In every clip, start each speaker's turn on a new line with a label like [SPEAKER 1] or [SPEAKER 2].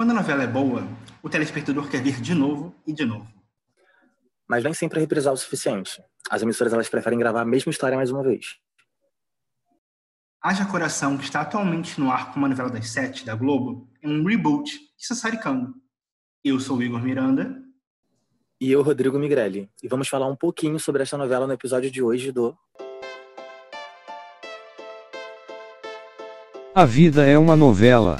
[SPEAKER 1] Quando a novela é boa, o telespectador quer ver de novo e de novo.
[SPEAKER 2] Mas nem sempre é reprisar o suficiente. As emissoras elas preferem gravar a mesma história mais uma vez.
[SPEAKER 1] Haja Coração, que está atualmente no ar como a novela das sete da Globo, é um reboot de Sassaricando. Eu sou o Igor Miranda.
[SPEAKER 2] E eu, Rodrigo Migrelli. E vamos falar um pouquinho sobre essa novela no episódio de hoje do
[SPEAKER 3] A vida é uma novela.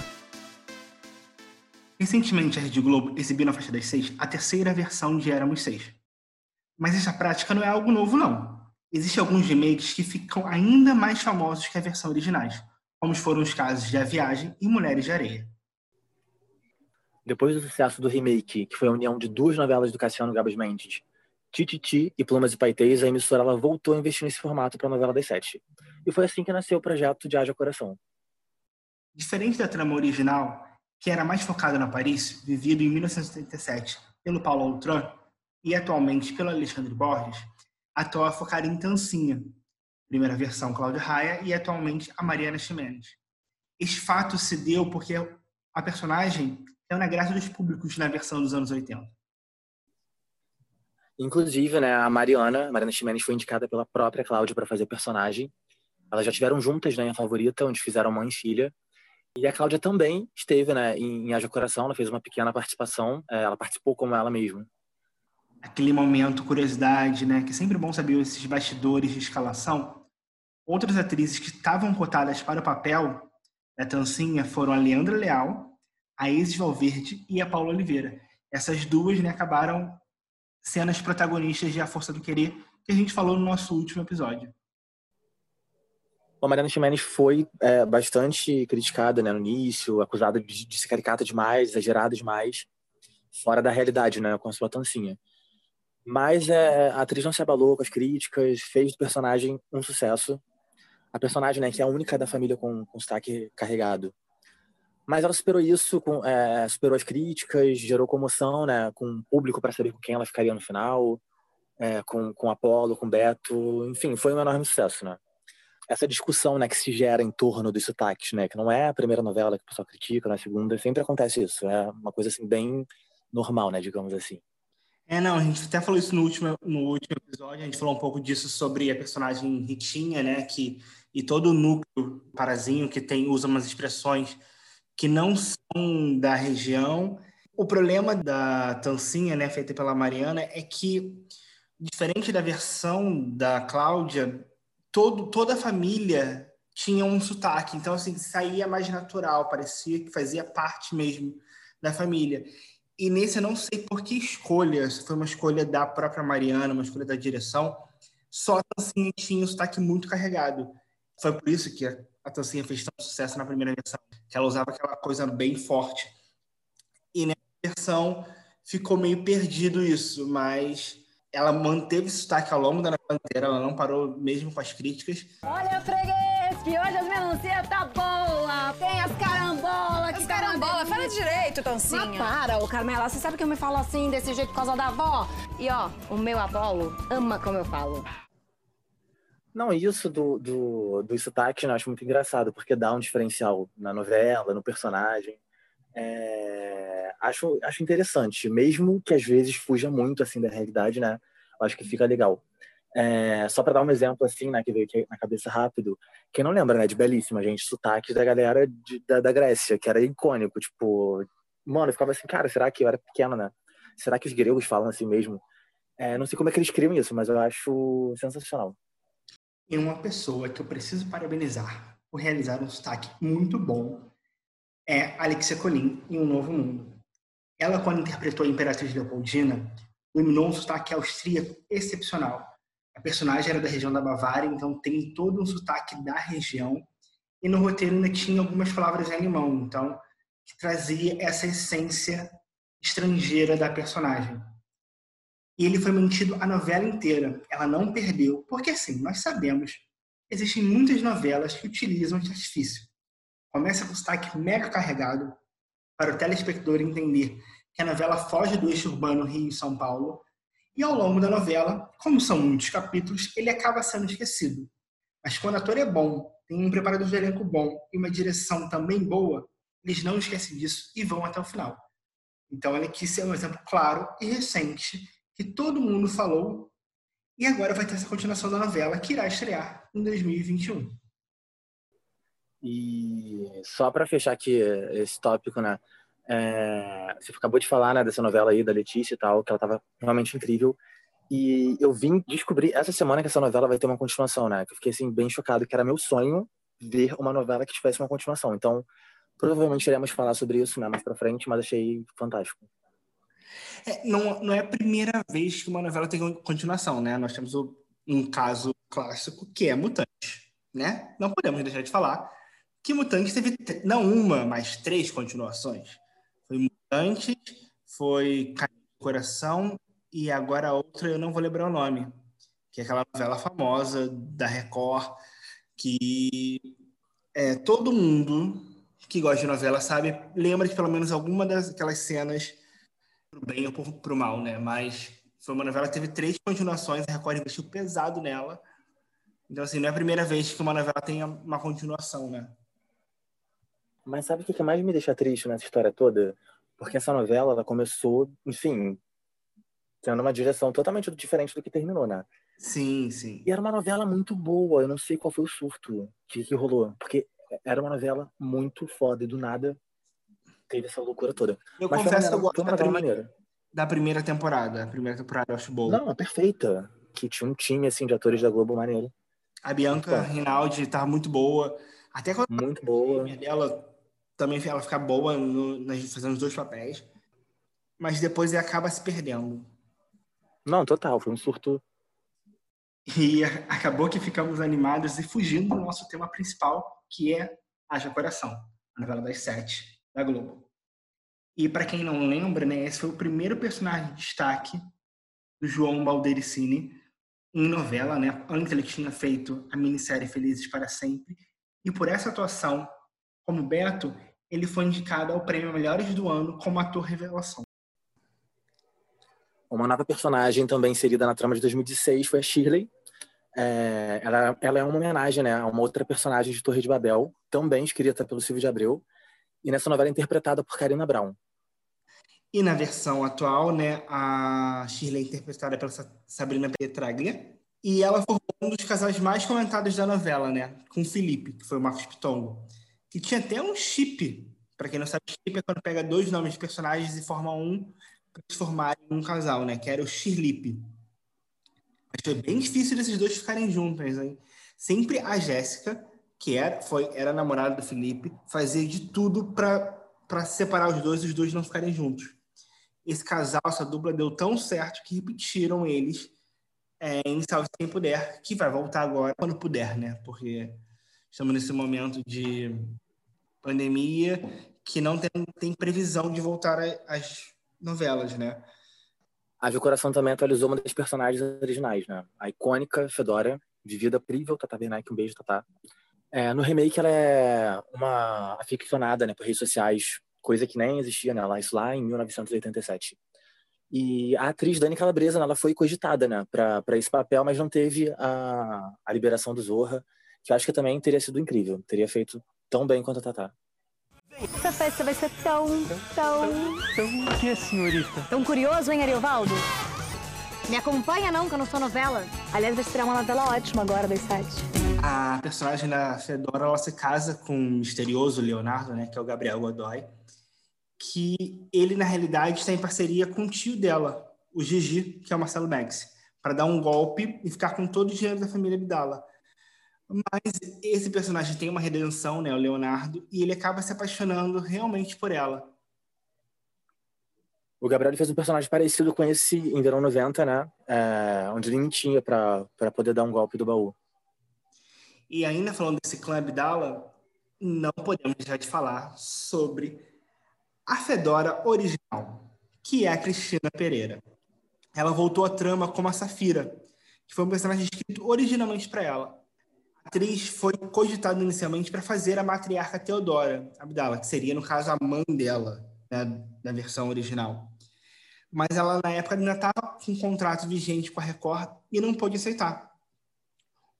[SPEAKER 1] Recentemente, a Rede Globo exibiu na faixa das seis a terceira versão de Éramos Seis. Mas essa prática não é algo novo, não. Existem alguns remakes que ficam ainda mais famosos que a versão originais, como foram os casos de A Viagem e Mulheres de Areia.
[SPEAKER 2] Depois do sucesso do remake, que foi a união de duas novelas do Cassiano Gabas Mendes, Tititi e Plumas e Paetês, a emissora ela voltou a investir nesse formato para a novela das sete. E foi assim que nasceu o projeto de Haja Coração.
[SPEAKER 1] Diferente da trama original, que era mais focada na Paris, vivido em 1977 pelo Paulo Autran e atualmente pelo Alexandre Borges, a toa focada em Tancinha, primeira versão Cláudia Raia e atualmente a Mariana Ximenes. Este fato se deu porque a personagem é na graça dos públicos na versão dos anos 80.
[SPEAKER 2] Inclusive, né, a Mariana, a Mariana Ximenes foi indicada pela própria Cláudia para fazer personagem. Elas já tiveram juntas né, A Favorita, onde fizeram mãe e filha. E a Cláudia também esteve né, em Haja Coração, ela fez uma pequena participação, é, ela participou como ela mesma.
[SPEAKER 1] Aquele momento, curiosidade, né, que é sempre bom saber esses bastidores de escalação. Outras atrizes que estavam cotadas para o papel da Tancinha foram a Leandra Leal, a Isis Valverde e a Paula Oliveira. Essas duas né, acabaram sendo as protagonistas de A Força do Querer, que a gente falou no nosso último episódio.
[SPEAKER 2] A Mariana Ximenes foi é, bastante criticada né, no início, acusada de, de ser caricata demais, exagerada demais, fora da realidade, né, com a sua tancinha. Mas é, a atriz não se abalou com as críticas, fez do personagem um sucesso. A personagem, né, que é a única da família com, com sotaque carregado. Mas ela superou isso, com, é, superou as críticas, gerou comoção, né, com o público para saber com quem ela ficaria no final, é, com, com Apolo, com Beto, enfim, foi um enorme sucesso, né essa discussão né, que se gera em torno dos sotaques, né? Que não é a primeira novela que o pessoal critica, na segunda, sempre acontece isso. É uma coisa assim bem normal, né? Digamos assim.
[SPEAKER 1] É, não, a gente até falou isso no último, no último episódio, a gente falou um pouco disso sobre a personagem Ritinha, né? Que, e todo o núcleo parazinho que tem, usa umas expressões que não são da região. O problema da Tancinha, né, feita pela Mariana, é que, diferente da versão da Cláudia, todo, toda a família tinha um sotaque, então assim saía mais natural, parecia que fazia parte mesmo da família. E nesse eu não sei por que escolha, se foi uma escolha da própria Mariana, uma escolha da direção, só a tinha um sotaque muito carregado. Foi por isso que a Tancinha fez tanto sucesso na primeira versão, que ela usava aquela coisa bem forte. E nessa versão ficou meio perdido isso, mas ela manteve esse sotaque ao longo da novela inteira, ela não parou mesmo com as críticas.
[SPEAKER 4] Olha, freguês, que hoje as melancia tá boa, tem as carambolas.
[SPEAKER 5] As carambolas, fala direito, Tancinha.
[SPEAKER 4] Mas para, ô Carmela, você sabe que eu me falo assim, desse jeito por causa da avó? E ó, o meu abolo ama como eu falo.
[SPEAKER 2] Não, isso do, do, do sotaque eu acho muito engraçado, porque dá um diferencial na novela, no personagem. É, acho, acho interessante, mesmo que às vezes fuja muito assim da realidade, né? Acho que fica legal. É, só para dar um exemplo assim, né, que veio na cabeça rápido, quem não lembra, né, de belíssima, gente, sotaques da galera de, da, da Grécia, que era icônico, tipo, mano, eu ficava assim, cara, será que eu era pequeno, né? Será que os gregos falam assim mesmo? É, não sei como é que eles criam isso, mas eu acho sensacional.
[SPEAKER 1] E uma pessoa que eu preciso parabenizar por realizar um sotaque muito bom é Alexia Colin em Um Novo Mundo. Ela, quando interpretou a Imperatriz Leopoldina, dominou um sotaque austríaco excepcional. A personagem era da região da Bavária, então tem todo um sotaque da região. E no roteiro ainda tinha algumas palavras em alemão, então que trazia essa essência estrangeira da personagem. E ele foi mantido a novela inteira. Ela não perdeu, porque assim, nós sabemos, existem muitas novelas que utilizam esse artifício começa com o sotaque mega carregado para o telespectador entender que a novela foge do eixo urbano Rio-São Paulo e ao longo da novela, como são muitos capítulos, ele acaba sendo esquecido. Mas quando o ator é bom, tem um preparador de elenco bom e uma direção também boa, eles não esquecem disso e vão até o final. Então, ela quis ser um exemplo claro e recente que todo mundo falou e agora vai ter essa continuação da novela que irá estrear em 2021.
[SPEAKER 2] E só para fechar aqui esse tópico, né? É, você acabou de falar né, dessa novela aí da Letícia e tal, que ela estava realmente incrível. E eu vim descobrir essa semana que essa novela vai ter uma continuação, né? Que eu fiquei assim bem chocado, que era meu sonho ver uma novela que tivesse uma continuação. Então, provavelmente iremos falar sobre isso né, mais para frente, mas achei fantástico.
[SPEAKER 1] É, não, não é a primeira vez que uma novela tem continuação, né? Nós temos o, um caso clássico que é Mutante, né? Não podemos deixar de falar que Mutante teve não uma, mas três continuações. Foi Mutante, foi do Coração e agora outra eu não vou lembrar o nome, que é aquela novela famosa da Record que é, todo mundo que gosta de novela sabe, lembra de pelo menos alguma daquelas cenas pro bem ou pro mal, né? Mas foi uma novela que teve três continuações, a Record investiu pesado nela. Então, assim, não é a primeira vez que uma novela tem uma continuação, né?
[SPEAKER 2] Mas sabe o que mais me deixa triste nessa história toda? Porque essa novela, ela começou, enfim, tendo uma direção totalmente diferente do que terminou, né?
[SPEAKER 1] Sim, sim.
[SPEAKER 2] E era uma novela muito boa, eu não sei qual foi o surto que, que rolou. Porque era uma novela muito foda e do nada teve essa loucura toda.
[SPEAKER 1] Eu
[SPEAKER 2] Mas
[SPEAKER 1] confesso que eu
[SPEAKER 2] gosto
[SPEAKER 1] da primeira, da primeira temporada. A primeira temporada eu acho boa.
[SPEAKER 2] Não, é perfeita. Que tinha um time assim de atores da Globo maneiro.
[SPEAKER 1] A Bianca Rinaldi tava muito boa. Até quando
[SPEAKER 2] muito boa.
[SPEAKER 1] Ela também ela fica boa no, fazendo os dois papéis. Mas depois ele acaba se perdendo.
[SPEAKER 2] Não, total, foi um surto.
[SPEAKER 1] E acabou que ficamos animados e fugindo do nosso tema principal, que é Haja Coração, a novela das sete da Globo. E para quem não lembra, né, esse foi o primeiro personagem de destaque do João Baldericini em novela, né? Antes ele tinha feito a minissérie Felizes para Sempre. E por essa atuação como Beto, ele foi indicado ao prêmio Melhores do Ano como ator revelação.
[SPEAKER 2] Uma nova personagem também inserida na trama de 2016 foi a Shirley. É, ela, ela, é uma homenagem né, a uma outra personagem de Torre de Babel, também escrita pelo Silvio de Abreu, e nessa novela é interpretada por Karina Brown.
[SPEAKER 1] E na versão atual, né, a Shirley é interpretada pela Sabrina Petraglia. E ela formou um dos casais mais comentados da novela, né, com Felipe, que foi o Marcos Pitongo. Que tinha até um chip. Para quem não sabe, chip é quando pega dois nomes de personagens e forma um para se formarem um casal, né, que era o Shirlipe. Mas foi bem difícil desses dois ficarem juntos, hein? Sempre a Jéssica que era, foi, era namorada do Felipe, fazia de tudo para separar os dois e os dois não ficarem juntos. Esse casal, essa dupla, deu tão certo que repetiram eles é, em Salve Quem Puder, que vai voltar agora quando puder, né? Porque estamos nesse momento de pandemia que não tem, tem previsão de voltar às novelas, né?
[SPEAKER 2] A Viu Coração também atualizou uma das personagens originais, né? A icônica Fedora, vivida Prível, Tata Werneck, um beijo, Tata. É, no remake, ela é uma aficionada né, por redes sociais, coisa que nem existia nela, né, isso lá em 1987. E a atriz Dani Calabresa, né, ela foi cogitada né, para esse papel, mas não teve a, a liberação do Zorra, que eu acho que também teria sido incrível, teria feito tão bem quanto a Tatá.
[SPEAKER 6] Essa festa vai ser tão, tão...
[SPEAKER 3] Tão o que, senhorita?
[SPEAKER 6] Tão curioso, hein, Ariovaldo? Me acompanha não, que eu não sou novela. Aliás, vai estrear uma novela ótima agora das sete
[SPEAKER 1] a personagem da Fedora ela se casa com o misterioso Leonardo, né, que é o Gabriel Godoy, que ele na realidade está em parceria com o tio dela, o Gigi, que é o Marcelo Banks, para dar um golpe e ficar com todo o dinheiro da família Abdala. Mas esse personagem tem uma redenção, né, o Leonardo, e ele acaba se apaixonando realmente por ela.
[SPEAKER 2] O Gabriel fez um personagem parecido com esse em Verão 90, né? É, onde ele mentia para poder dar um golpe do baú.
[SPEAKER 1] E ainda falando desse clã Abdala, não podemos deixar de falar sobre a Fedora original, que é a Cristina Pereira. Ela voltou à trama como a Safira, que foi um personagem escrito originalmente para ela. Atriz foi cogitada inicialmente para fazer a matriarca Teodora Abdala, que seria, no caso, a mãe dela, né, na versão original. Mas ela, na época, ainda estava com um contrato vigente com a Record e não pôde aceitar.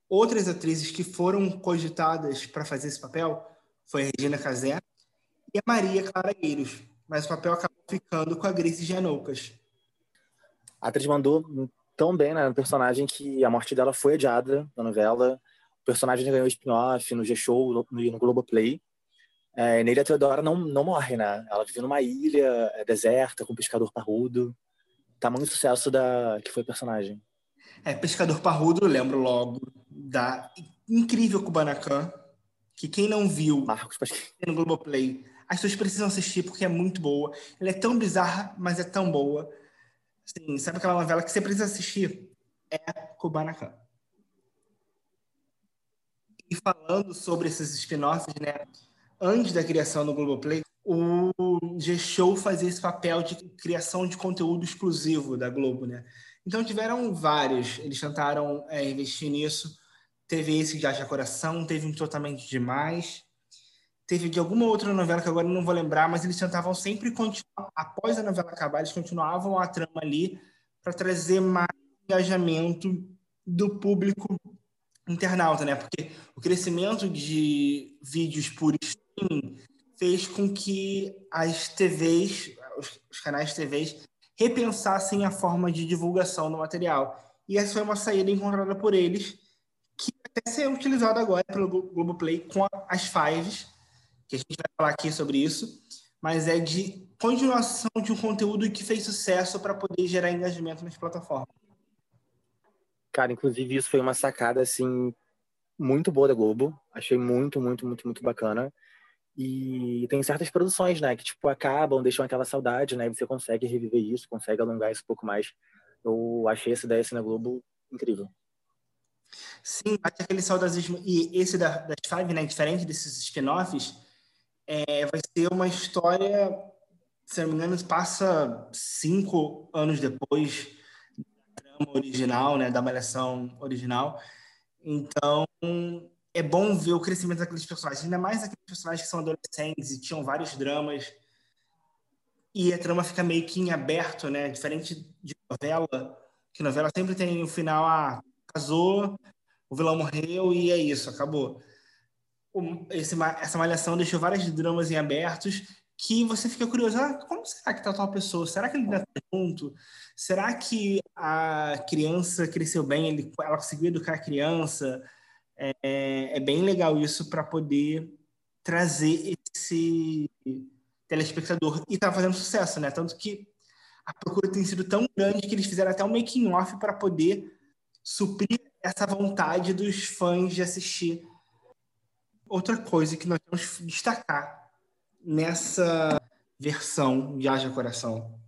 [SPEAKER 1] Outras atrizes que foram cogitadas para fazer esse papel foi a Regina Casé e a Maria Clara Eiros, mas o papel acabou ficando com a Grace Janoucas.
[SPEAKER 2] A atriz mandou tão bem né, no personagem que a morte dela foi adiada na novela. O personagem ganhou spin-off no G-Show, no, no Globoplay. É, nele a Teodora não, não morre, né? Ela vive numa ilha é, deserta, com um pescador parrudo. Tamanho sucesso da que foi o personagem.
[SPEAKER 1] É, Pescador Parrudo, lembro logo da incrível Kubanacan, que quem não viu
[SPEAKER 2] Marcos
[SPEAKER 1] no Globoplay, as pessoas precisam assistir porque é muito boa. Ela é tão bizarra, mas é tão boa. Assim, sabe aquela novela que você precisa assistir? É Kubanacan. E falando sobre esses spin-offs, né? Antes da criação do Globoplay, o G-Show fazia esse papel de criação de conteúdo exclusivo da Globo, né? Então tiveram vários, eles tentaram é, investir nisso. Teve esse de Haja Coração, teve um Totalmente Demais, teve de alguma outra novela que agora não vou lembrar, mas eles tentavam sempre continuar, após a novela acabar, eles continuavam a trama ali para trazer mais engajamento do público internauta, né? Porque o crescimento de vídeos por streaming fez com que as TVs, os, canais TVs, repensassem a forma de divulgação do material. E essa foi uma saída encontrada por eles, que até ser utilizada agora pelo Globoplay com as Fives, que a gente vai falar aqui sobre isso, mas é de continuação de um conteúdo que fez sucesso para poder gerar engajamento nas plataformas.
[SPEAKER 2] Cara, inclusive isso foi uma sacada assim muito boa da Globo. Achei muito, muito, muito, muito bacana. E tem certas produções, né, que tipo acabam, deixam aquela saudade, né, e você consegue reviver isso, consegue alongar isso um pouco mais. Eu achei essa ideia assim, na Globo incrível.
[SPEAKER 1] Sim, bate aquele saudosismo. E esse da, das Five, né, diferente desses spin-offs, é, vai ser uma história, se não me engano, passa cinco anos depois original, né, da Malhação original. Então, é bom ver o crescimento daqueles personagens, ainda mais aqueles personagens que são adolescentes e tinham vários dramas. E a trama fica meio que em aberto, né? Diferente de novela, que novela sempre tem o final, ah, casou, o vilão morreu e é isso, acabou. Esse, essa malhação deixou vários dramas em abertos que você fica curioso, ah, como será que tá tal pessoa? Será que ele ainda tá junto? Será que a criança cresceu bem? Ele, ela conseguiu educar a criança? É, é bem legal isso para poder trazer esse telespectador e tá fazendo sucesso, né? Tanto que a procura tem sido tão grande que eles fizeram até um making off para poder suprir essa vontade dos fãs de assistir. Outra coisa que nós temos que destacar nessa versão de Haja Coração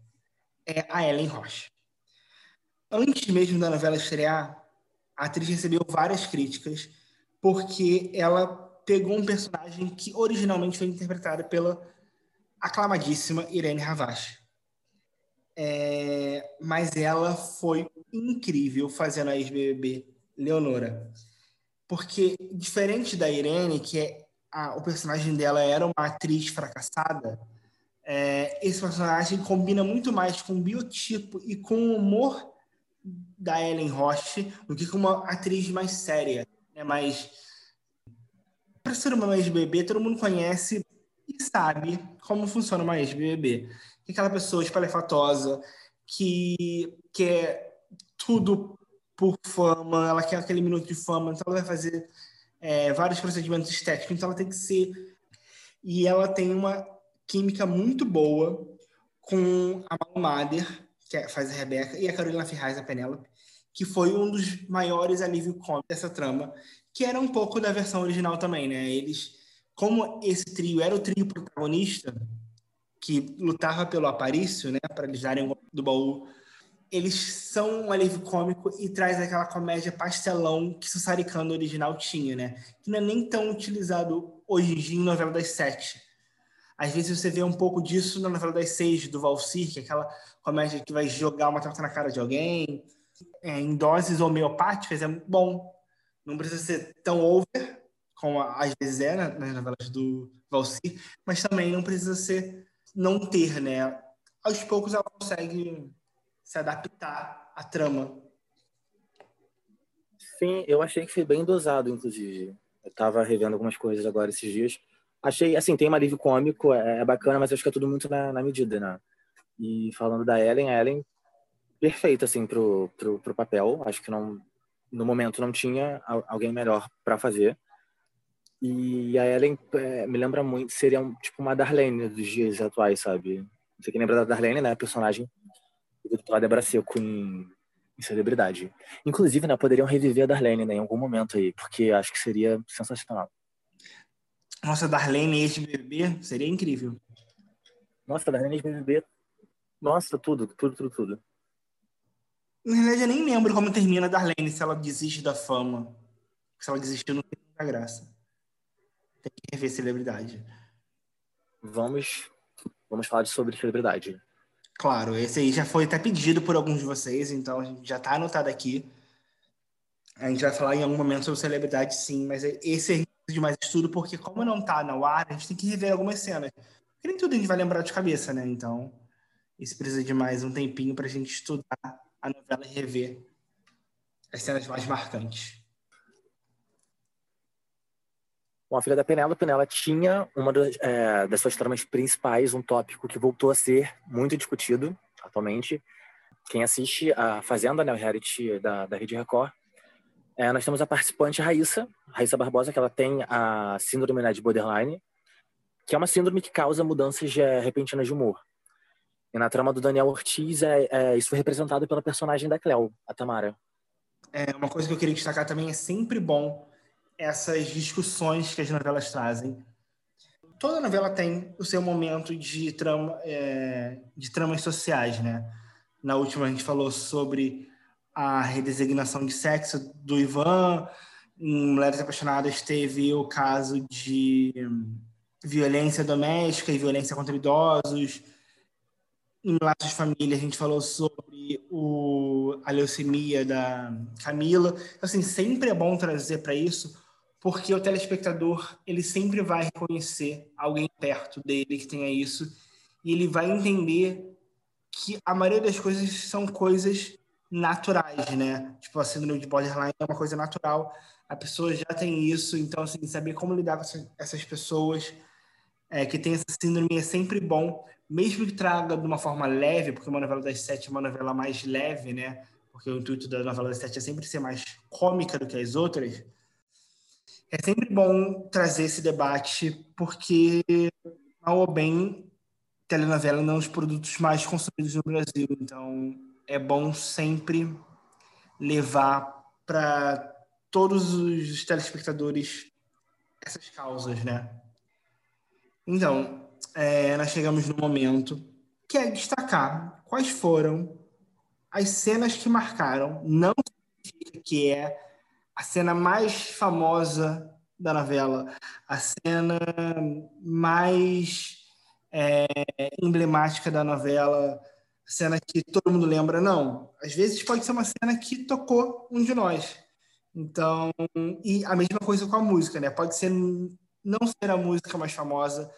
[SPEAKER 1] é a Ellen Rocha. Antes mesmo da novela estrear, a atriz recebeu várias críticas porque ela pegou um personagem que originalmente foi interpretado pela aclamadíssima Irene Ravache. É, mas ela foi incrível fazendo a ex-BBB Leonora. Porque, diferente da Irene, que é a, o personagem dela era uma atriz fracassada, é, esse personagem combina muito mais com o biotipo e com o humor da Ellen Roche do que com uma atriz mais séria né? Para ser uma ex-BBB, todo mundo conhece e sabe como funciona uma ex-BBB. Aquela pessoa espalhafatosa que quer tudo por fama, ela quer aquele minuto de fama, então ela vai fazer é, vários procedimentos estéticos, então ela tem que ser. E ela tem uma química muito boa com a Malu Mader, que é, faz a Rebeca, e a Carolina Ferraz, a Penélope que foi um dos maiores alívio cômicos dessa trama, que era um pouco da versão original também, né? Eles, como esse trio era o trio protagonista, que lutava pelo Aparício, né, para eles darem do baú, eles são um alívio cômico e traz aquela comédia pastelão que Sassaricano original tinha, né? Que não é nem tão utilizado hoje em dia em novela das sete. Às vezes você vê um pouco disso na novela das seis, do Valsir, que é aquela comédia que vai jogar uma torta na cara de alguém, é, em doses homeopáticas é bom. Não precisa ser tão over, como às vezes é nas novelas do Valsir, mas também não precisa ser não ter, né? Aos poucos ela consegue se adaptar à trama.
[SPEAKER 2] Sim, eu achei que foi bem dosado, inclusive. Eu estava revendo algumas coisas agora esses dias. Achei, assim, tem um alívio cômico, é, é bacana, mas acho que é tudo muito na, na, medida, né? E falando da Ellen, a Ellen, perfeita, assim, pro, pro, pro papel. Acho que não, no momento não tinha alguém melhor para fazer. E a Ellen é, me lembra muito, seria um, tipo uma Darlene dos dias atuais, sabe? Você que lembra da Darlene, né? Personagem do Débora Seco em, em Celebridade. Inclusive, né? Poderiam reviver a Darlene né, em algum momento aí, porque acho que seria sensacional.
[SPEAKER 1] Nossa, Darlene ex-BBB seria incrível.
[SPEAKER 2] Nossa, Darlene ex-BBB. Nossa, tudo, tudo, tudo, tudo.
[SPEAKER 1] Na verdade, eu nem lembro como termina a Darlene, se ela desiste da fama. Se ela desistiu, não tem muita graça. Tem que rever celebridade.
[SPEAKER 2] Vamos, vamos falar sobre celebridade.
[SPEAKER 1] Claro, esse aí já foi até pedido por alguns de vocês, então já está anotado aqui. A gente vai falar em algum momento sobre celebridade, sim, mas esse é de mais estudo, porque como não está no ar, a gente tem que rever algumas cenas. Porque nem tudo a gente vai lembrar de cabeça, né? Então, isso precisa de mais um tempinho para a gente estudar a novela e rever as cenas mais marcantes.
[SPEAKER 2] Bom, a filha da Penélope, ela tinha uma das, é, das suas tramas principais, um tópico que voltou a ser muito discutido atualmente. Quem assiste a Fazenda, né, o reality da, da Rede Record, é, nós temos a participante Raíssa, Raíssa Barbosa, que ela tem a síndrome né, de borderline, que é uma síndrome que causa mudanças de, é, repentinas de humor. E na trama do Daniel Ortiz, é, é, isso foi representado pela personagem da Cleo, a Tamara.
[SPEAKER 1] É, uma coisa que eu queria destacar também é sempre bom essas discussões que as novelas trazem. Toda novela tem o seu momento de trama, é, de tramas sociais, né? Na última a gente falou sobre a redesignação de sexo do Ivan. Em Mulheres Apaixonadas teve o caso de violência doméstica e violência contra idosos. Em Laços de Família a gente falou sobre o, a leucemia da Camila. Então, assim, sempre é bom trazer para isso, porque o telespectador ele sempre vai reconhecer alguém perto dele que tenha isso e ele vai entender que a maioria das coisas são coisas naturais, né? Tipo, a síndrome de borderline é uma coisa natural. A pessoa já tem isso, então, assim, saber como lidar com essas pessoas é, que têm essa síndrome é sempre bom, mesmo que traga de uma forma leve, porque uma novela das sete é uma novela mais leve, né? Porque o intuito da novela das sete é sempre ser mais cômica do que as outras. É sempre bom trazer esse debate, porque, mal ou bem, telenovela não é um dos produtos mais consumidos no Brasil. Então, é bom sempre levar para todos os telespectadores essas causas, né? Então, é, nós chegamos no momento que é destacar quais foram as cenas que marcaram. Não que é a cena mais famosa da novela, a cena mais é, emblemática da novela, cena que todo mundo lembra, não. Às vezes pode ser uma cena que tocou um de nós. Então, e a mesma coisa com a música, né? Pode ser não ser a música mais famosa,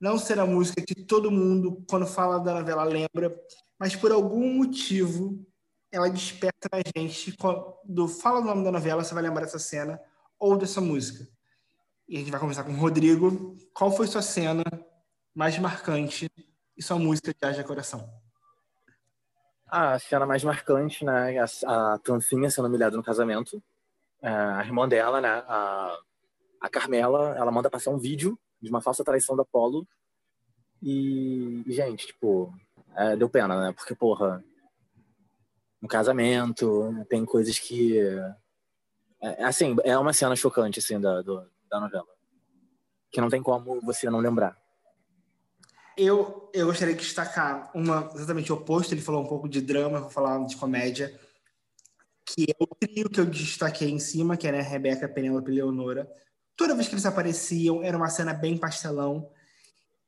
[SPEAKER 1] não ser a música que todo mundo, quando fala da novela, lembra, mas por algum motivo ela desperta a gente. Quando fala o nome da novela, você vai lembrar dessa cena ou dessa música. E a gente vai conversar com o Rodrigo. Qual foi sua cena mais marcante e sua música de Haja Coração?
[SPEAKER 2] A cena mais marcante, né? A, a Tancinha sendo humilhada no casamento. É, a irmã dela, né? A, a Carmela, ela manda passar um vídeo de uma falsa traição da Apolo. E, gente, tipo, é, deu pena, né? Porque, porra, no casamento, tem coisas que. É, assim, é uma cena chocante, assim, da, do, da novela. Que não tem como você não lembrar.
[SPEAKER 1] Eu, eu gostaria de destacar uma exatamente o oposto. Ele falou um pouco de drama, vou falar de comédia, que é o trio que eu destaquei em cima, que era a Rebeca, Penélope e Leonora. Toda vez que eles apareciam, era uma cena bem pastelão.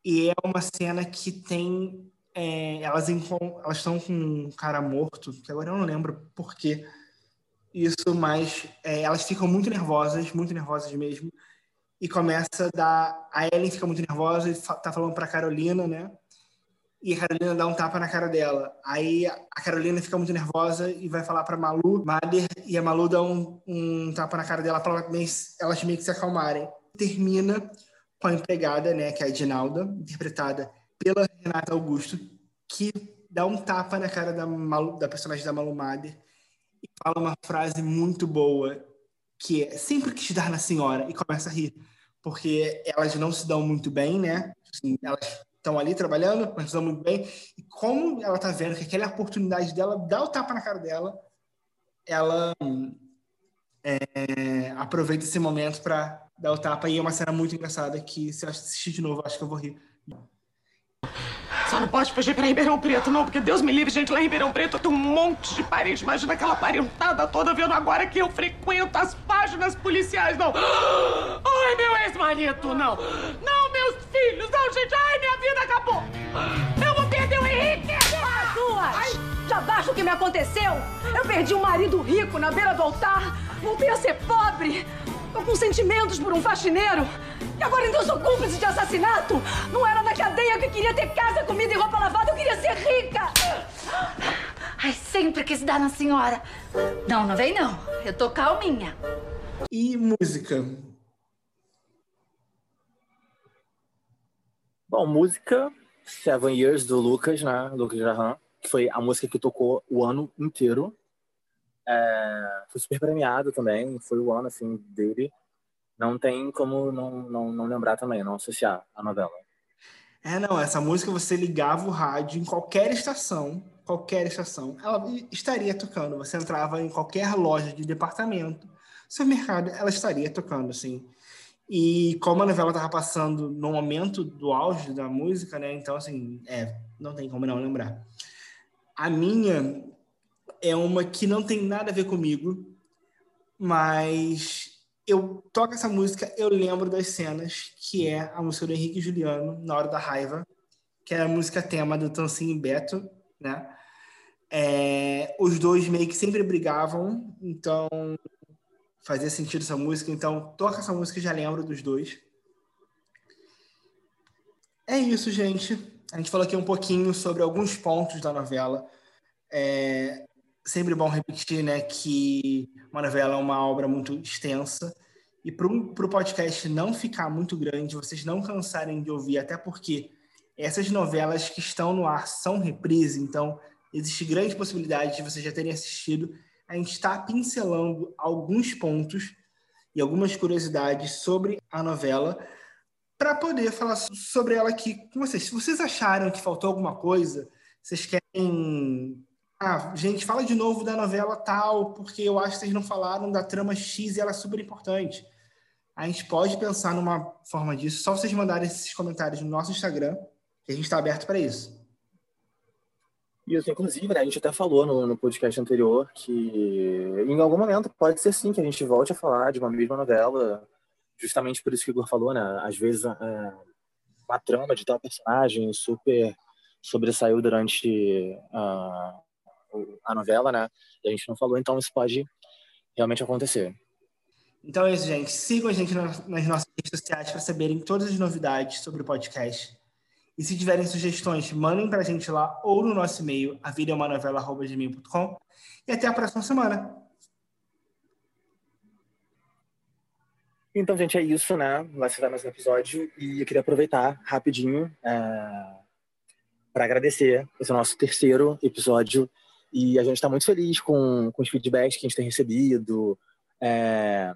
[SPEAKER 1] E é uma cena que tem. É, elas, estão com um cara morto, que agora eu não lembro por quê. Isso, mas é, elas ficam muito nervosas, muito nervosas mesmo e começa a dar. A Ellen fica muito nervosa e tá falando pra Carolina, né? E a Carolina dá um tapa na cara dela. Aí a Carolina fica muito nervosa e vai falar pra Malu, Mader, e a Malu dá um, um tapa na cara dela para elas meio que se acalmarem. Termina com a empregada, né, que é a Edinalda, interpretada pela Renata Augusto, que dá um tapa na cara da, Malu, da personagem da Malu Mader e fala uma frase muito boa, que é sempre quis dar na senhora, e começa a rir, porque elas não se dão muito bem, né? Assim, elas estão ali trabalhando, mas dão muito bem, e como ela tá vendo que aquela é a oportunidade dela, dá o tapa na cara dela, ela é, aproveita esse momento para dar o tapa, e é uma cena muito engraçada que se eu assistir de novo, acho que eu vou rir.
[SPEAKER 7] Só não pode fugir pra Ribeirão Preto, não, porque Deus me livre, gente, lá em Ribeirão Preto tem um monte de parente. Imagina aquela parentada toda vendo agora que eu frequento as páginas policiais, não. Ai, meu ex-marido, não. Não, meus filhos, não, gente. Ai, minha vida acabou. Eu vou perder o Henrique.
[SPEAKER 8] As duas! Já basta o que me aconteceu? Eu perdi um marido rico na beira do altar. Voltei a ser pobre. Com sentimentos por um faxineiro. E agora então sou cúmplice de assassinato? Não era na cadeia que queria ter casa, comida e roupa lavada, eu queria ser rica!
[SPEAKER 6] Ai, sempre quis dar na senhora. Não, não vem não. Eu tô calminha.
[SPEAKER 1] E música?
[SPEAKER 2] Bom, música Seven Years do Lucas, né? Lucas Graham, que foi a música que tocou o ano inteiro. É, foi super premiado também, foi o ano assim dele não tem como não, não, não lembrar também, não associar a novela.
[SPEAKER 1] É, não, essa música você ligava o rádio em qualquer estação, qualquer estação, ela estaria tocando. Você entrava em qualquer loja de departamento, supermercado, ela estaria tocando, assim. E como a novela estava passando no momento do auge da música, né? Então, assim, é, não tem como não lembrar. A minha é uma que não tem nada a ver comigo, mas eu toco essa música, eu lembro das cenas, que é a música do Henrique Juliano, Na Hora da Raiva, que é a música tema do Tancinho e Beto, né? É, os dois meio que sempre brigavam, então fazia sentido essa música, então toca essa música e já lembro dos dois. É isso, gente. A gente falou aqui um pouquinho sobre alguns pontos da novela. É, sempre bom repetir né, que uma novela é uma obra muito extensa. E para o podcast não ficar muito grande, vocês não cansarem de ouvir, até porque essas novelas que estão no ar são reprise, então existe grande possibilidade de vocês já terem assistido. A gente está pincelando alguns pontos e algumas curiosidades sobre a novela para poder falar sobre ela aqui com vocês. Se vocês acharam que faltou alguma coisa, vocês querem ah, gente, fala de novo da novela tal, porque eu acho que vocês não falaram da trama X e ela é super importante. A gente pode pensar numa forma disso, só vocês mandarem esses comentários no nosso Instagram, que a gente está aberto para isso.
[SPEAKER 2] Isso, inclusive, né, a gente até falou no, no, podcast anterior que em algum momento pode ser sim que a gente volte a falar de uma mesma novela, justamente por isso que o Igor falou, né? Às vezes é, uma trama de tal personagem super sobressaiu durante uh, a novela, né? E a gente não falou, então isso pode realmente acontecer.
[SPEAKER 1] Então é isso, gente. Sigam a gente nas nossas redes sociais para saberem todas as novidades sobre o podcast. E se tiverem sugestões, mandem para a gente lá ou no nosso e-mail, avidaemanovela.com. E até a próxima semana.
[SPEAKER 2] Então, gente, é isso, né? Vai ser mais um episódio. E eu queria aproveitar rapidinho é... para agradecer esse nosso terceiro episódio e a gente está muito feliz com, com os feedbacks que a gente tem recebido, é,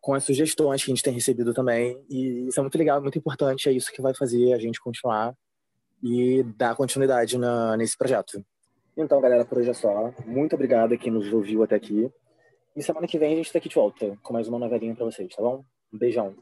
[SPEAKER 2] com as sugestões que a gente tem recebido também. E isso é muito legal, muito importante. É isso que vai fazer a gente continuar e dar continuidade na, nesse projeto. Então, galera, por hoje é só. Muito obrigado a quem nos ouviu até aqui. E semana que vem a gente está aqui de volta com mais uma novelinha para vocês, tá bom? Um beijão.